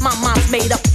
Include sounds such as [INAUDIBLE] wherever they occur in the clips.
My mind's made up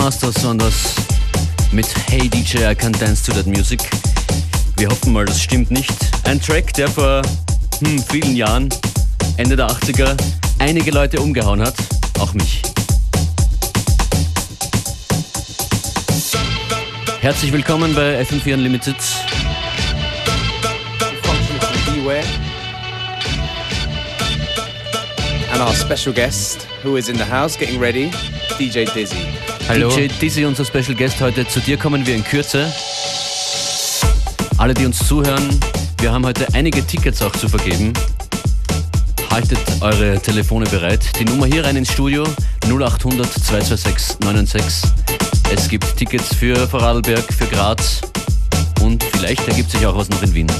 Waren das mit Hey DJ, I Can Dance to That Music. Wir hoffen mal, das stimmt nicht. Ein Track, der vor hm, vielen Jahren, Ende der 80er, einige Leute umgehauen hat. Auch mich. Herzlich willkommen bei FM4 Unlimited. And our special guest, who is in the house getting ready, DJ Dizzy. Hallo. DJ Dizzy, unser Special Guest heute. Zu dir kommen wir in Kürze. Alle, die uns zuhören, wir haben heute einige Tickets auch zu vergeben. Haltet eure Telefone bereit. Die Nummer hier rein ins Studio 0800 226 996. Es gibt Tickets für Vorarlberg, für Graz und vielleicht ergibt sich auch was noch in Wien.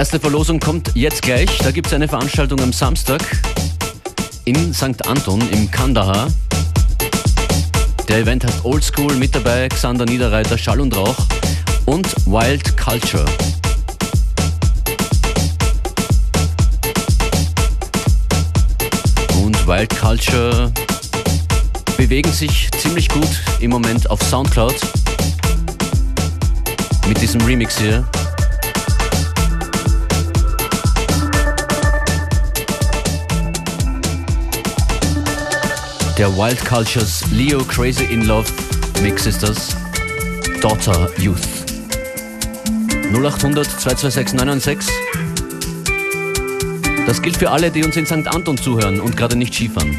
Erste Verlosung kommt jetzt gleich. Da gibt es eine Veranstaltung am Samstag in St. Anton im Kandahar. Der Event heißt Old School mit dabei, Xander Niederreiter, Schall und Rauch und Wild Culture. Und Wild Culture bewegen sich ziemlich gut im Moment auf Soundcloud mit diesem Remix hier. Der Wild Cultures Leo Crazy in Love Mix ist das. Daughter Youth. 0800 226 996. Das gilt für alle, die uns in St. Anton zuhören und gerade nicht Skifahren.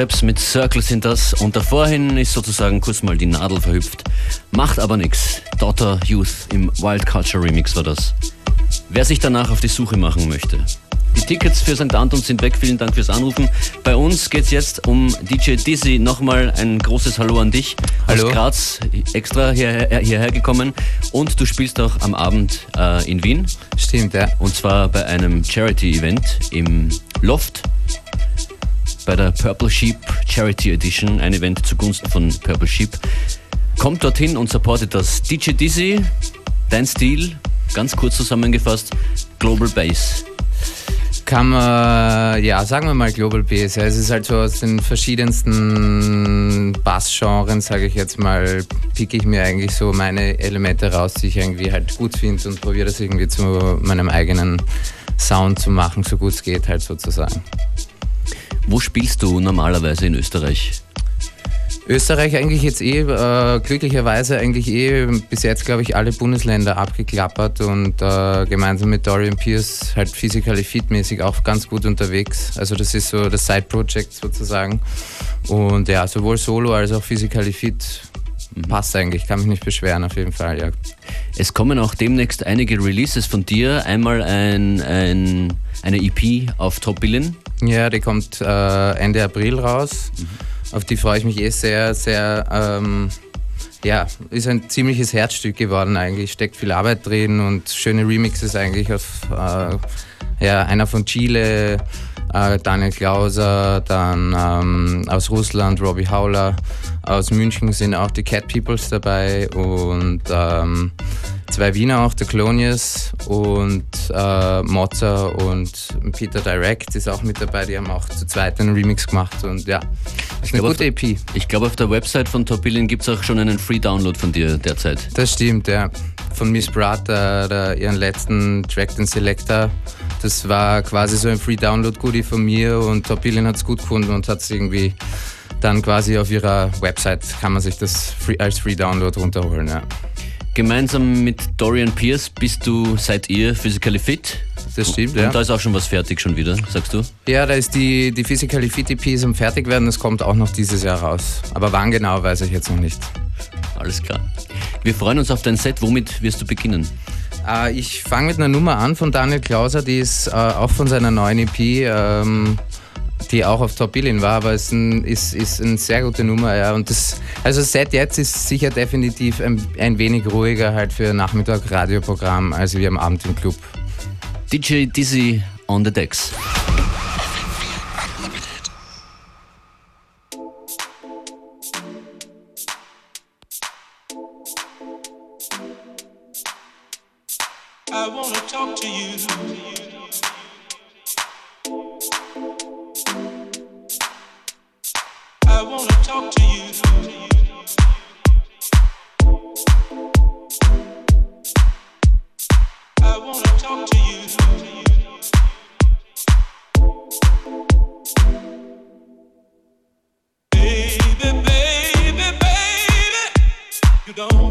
Steps mit Circle sind das und davorhin ist sozusagen kurz mal die Nadel verhüpft. Macht aber nichts. Daughter Youth im Wild Culture Remix war das. Wer sich danach auf die Suche machen möchte. Die Tickets für St. Anton sind weg. Vielen Dank fürs Anrufen. Bei uns geht es jetzt um DJ Dizzy. Nochmal ein großes Hallo an dich. Hallo. Aus Graz extra hierher, hierher gekommen. Und du spielst auch am Abend äh, in Wien. Stimmt, ja. Und zwar bei einem Charity-Event im Loft bei der Purple Sheep Charity Edition, ein Event zugunsten von Purple Sheep. Kommt dorthin und supportet das DJ Dizzy, dein Stil, ganz kurz zusammengefasst, Global Bass. Kann man, ja, sagen wir mal Global Bass. Ja, es ist halt so aus den verschiedensten Bassgenres, sage ich jetzt mal, picke ich mir eigentlich so meine Elemente raus, die ich irgendwie halt gut finde und probiere das irgendwie zu meinem eigenen Sound zu machen, so gut es geht halt sozusagen. Wo spielst du normalerweise in Österreich? Österreich eigentlich jetzt eh, äh, glücklicherweise eigentlich eh bis jetzt, glaube ich, alle Bundesländer abgeklappert und äh, gemeinsam mit Dorian Pierce halt physically fit-mäßig auch ganz gut unterwegs. Also das ist so das Side-Project sozusagen. Und ja, sowohl solo als auch physically fit passt eigentlich, kann mich nicht beschweren auf jeden Fall, ja. Es kommen auch demnächst einige Releases von dir. Einmal ein, ein, eine EP auf Top Billion. Ja, die kommt äh, Ende April raus. Mhm. Auf die freue ich mich eh sehr, sehr. Ähm, ja, ist ein ziemliches Herzstück geworden eigentlich. Steckt viel Arbeit drin und schöne Remixes eigentlich auf äh, ja, einer von Chile, äh, Daniel Klauser, dann ähm, aus Russland Robbie Howler, aus München sind auch die Cat Peoples dabei und ähm, zwei Wiener auch, der Clonius und äh, Mozza und Peter Direct ist auch mit dabei, die haben auch zu zweit einen Remix gemacht und ja, ist eine gute EP. Ich glaube auf der Website von Top Billion gibt es auch schon einen Free-Download von dir derzeit. Das stimmt, ja. Von Miss Brat, ihren letzten Track, den Selector. Das war quasi so ein Free-Download-Goodie von mir und Top Billion hat es gut gefunden und hat es irgendwie dann quasi auf ihrer Website kann man sich das free, als Free-Download runterholen. Ja. Gemeinsam mit Dorian Pierce bist du, seid ihr Physically Fit? Das stimmt, Und ja. da ist auch schon was fertig schon wieder, sagst du? Ja, da ist die, die Physically Fit EP ist am fertig werden, das kommt auch noch dieses Jahr raus. Aber wann genau, weiß ich jetzt noch nicht. Alles klar. Wir freuen uns auf dein Set. Womit wirst du beginnen? Äh, ich fange mit einer Nummer an von Daniel Klauser, die ist äh, auch von seiner neuen EP. Ähm, die auch auf Top Billion war, aber es ist, ein, ist, ist eine sehr gute Nummer. Ja. Und das, also seit jetzt ist sicher definitiv ein, ein wenig ruhiger halt für Nachmittag Radioprogramm als wie am Abend im Club. DJ Dizzy on the decks. I wanna talk to you. You don't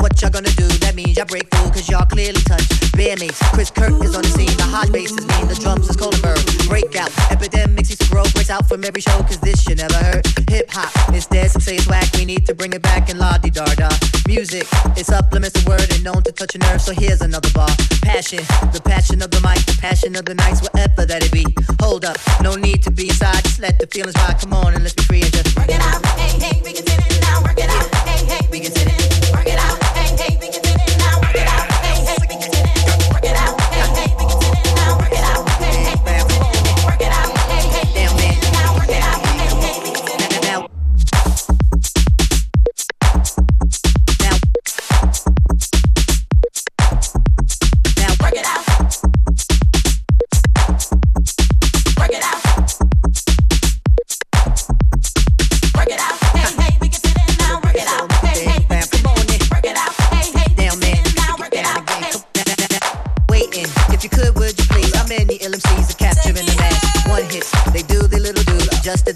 what y'all gonna do. That means y'all break through, cause y'all clearly touch. Bear mates, Chris Kirk is on the scene. The hot bass is mean, the drums is Coldenberg. Breakout, epidemics used to grow, breaks out from every show, cause this shit never hurt. Hip hop, it's dead, some say it's whack. We need to bring it back and la di da da. Music, it supplements the word and known to touch a nerve, so here's another bar. Passion, the passion of the mic, the passion of the nights, whatever that it be. Hold up, no need to be side, just let the feelings ride. Come on and let's be free and just work it out. Hey, hey, we can sit it now, work it out. Hey, hey, we can sit it, work it out.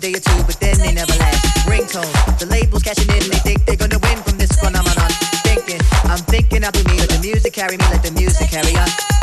Day or two, but then they never last. Ringtone, the labels cashing in, they think they're gonna win from this phenomenon. Thinking, I'm thinking I'll be me, let the music carry me, let the music carry on.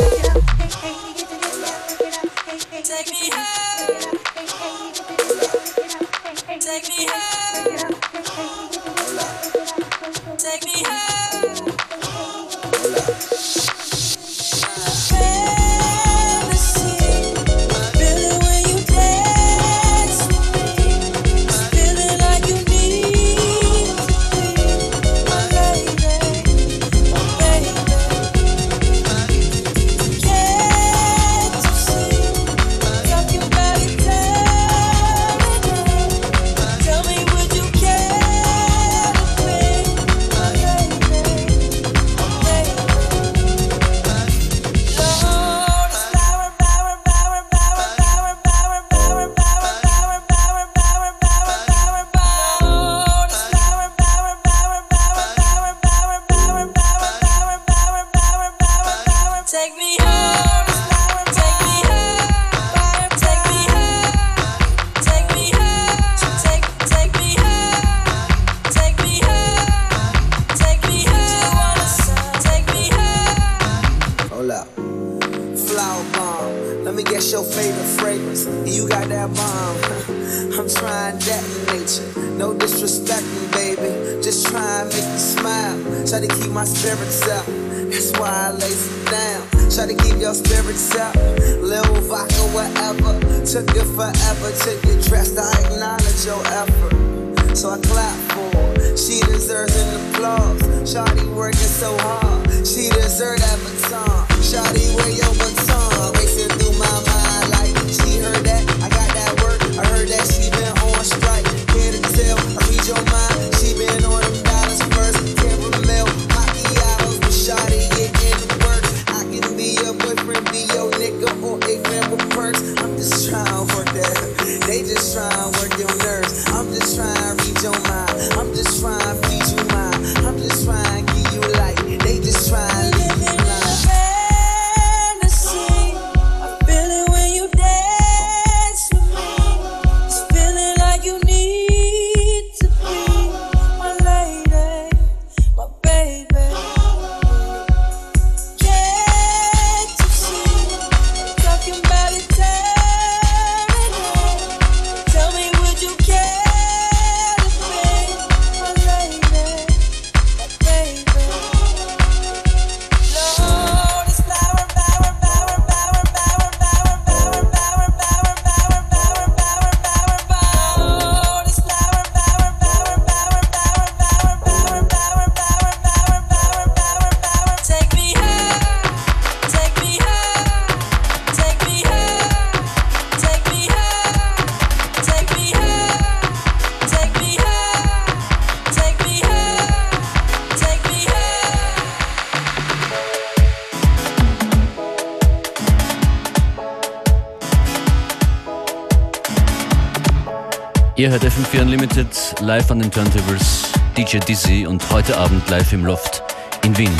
try FM4 Unlimited, live an den Turntables, DJ Dizzy und heute Abend live im Loft in Wien.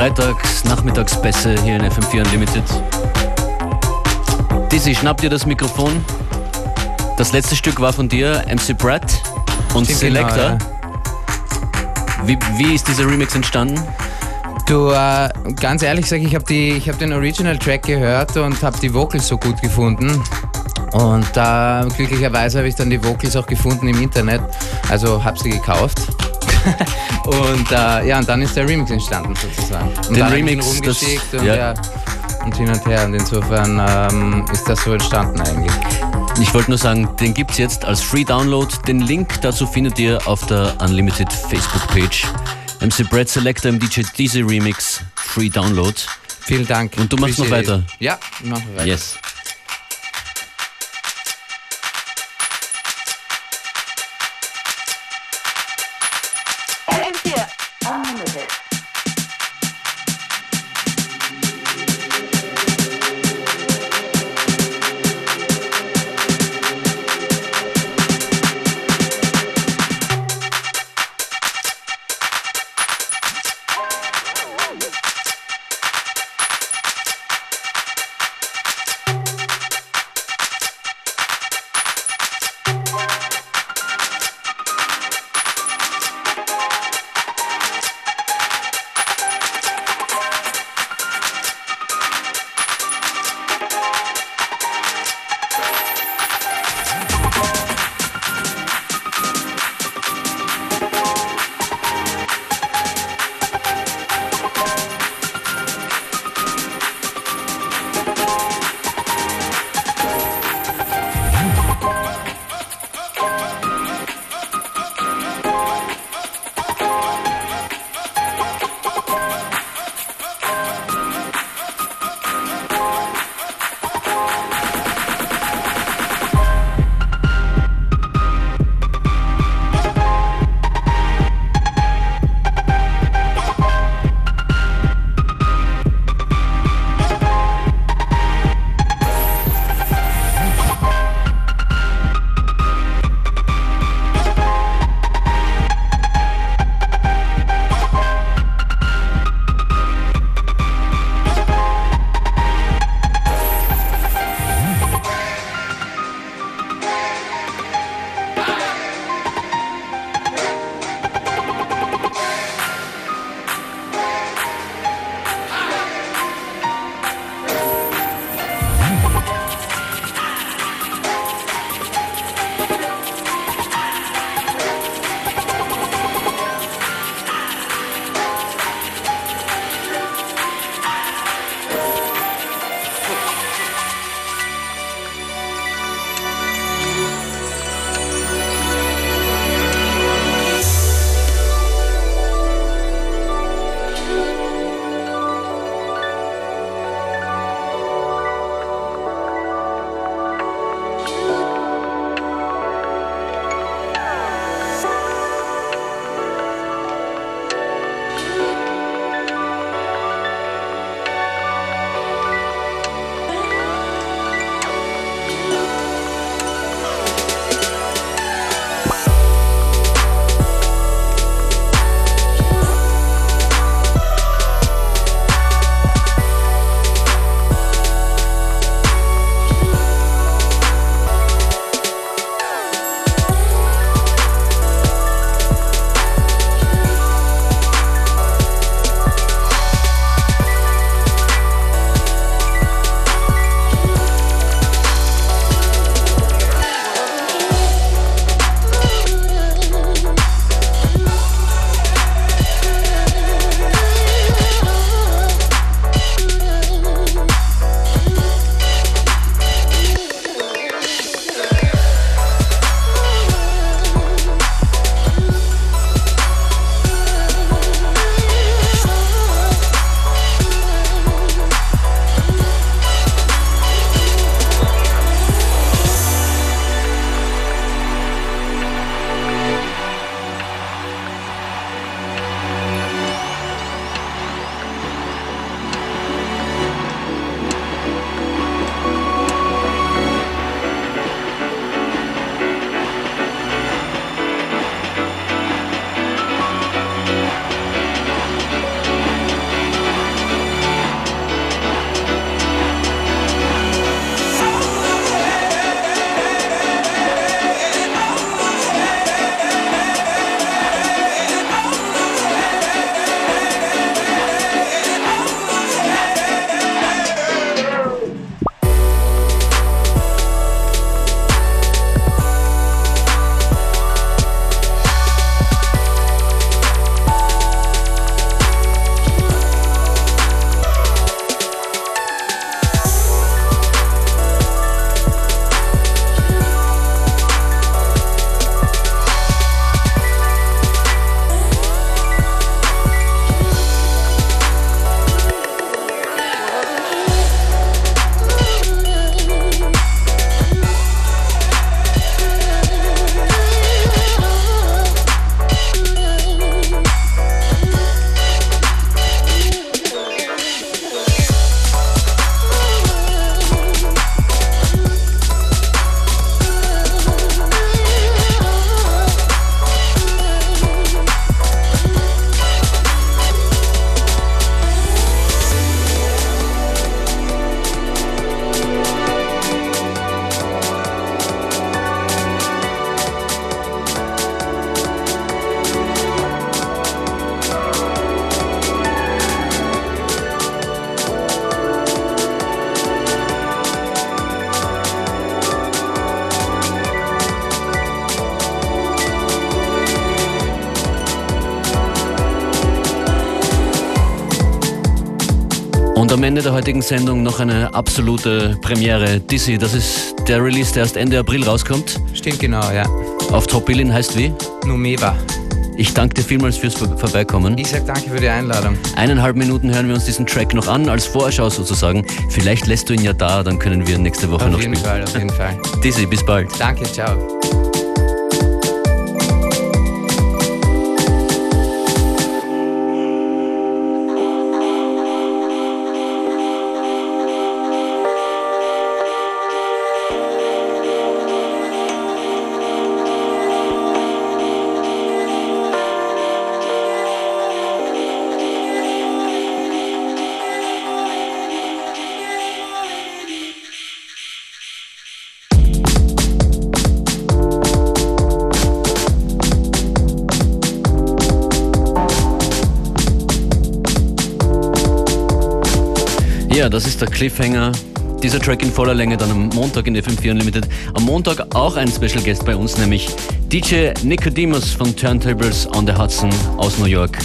Freitags, Nachmittagsbässe hier in FM4 Unlimited. Dizzy, schnapp dir das Mikrofon. Das letzte Stück war von dir, MC Brad und Stimmt Selector. Genau, ja. wie, wie ist dieser Remix entstanden? Du, äh, ganz ehrlich sag ich, habe hab den Original-Track gehört und habe die Vocals so gut gefunden. Und äh, glücklicherweise habe ich dann die Vocals auch gefunden im Internet. Also habe sie gekauft [LAUGHS] und äh, ja, und dann ist der Remix entstanden sozusagen. Und den Remix rumgeschickt das, und, ja. Ja, und hin und her. Und insofern ähm, ist das so entstanden eigentlich. Ich wollte nur sagen, den gibt es jetzt als Free Download. Den Link dazu findet ihr auf der Unlimited Facebook-Page. MC Brad Selector im DJ Deezy Remix, Free Download. Vielen Dank. Und du machst noch weiter. Ja, ich mache weiter. Yes. Am Ende der heutigen Sendung noch eine absolute Premiere. Dizzy, das ist der Release, der erst Ende April rauskommt. Stimmt genau, ja. Auf Top Billin heißt wie? Numeva. Ich danke dir vielmals fürs Vor- Vorbeikommen. Ich sag danke für die Einladung. Eineinhalb Minuten hören wir uns diesen Track noch an, als Vorschau sozusagen. Vielleicht lässt du ihn ja da, dann können wir nächste Woche Auf noch jeden spielen. Fall, auf jeden Fall. [LAUGHS] Dizzy, bis bald. Danke, ciao. Der Cliffhanger. Dieser Track in voller Länge dann am Montag in FM4 Unlimited. Am Montag auch ein Special Guest bei uns, nämlich DJ Nicodemus von Turntables on the Hudson aus New York.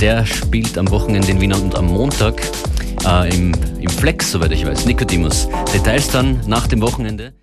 Der spielt am Wochenende in Wien und am Montag äh, im, im Flex, soweit ich weiß. Nicodemus. Details dann nach dem Wochenende.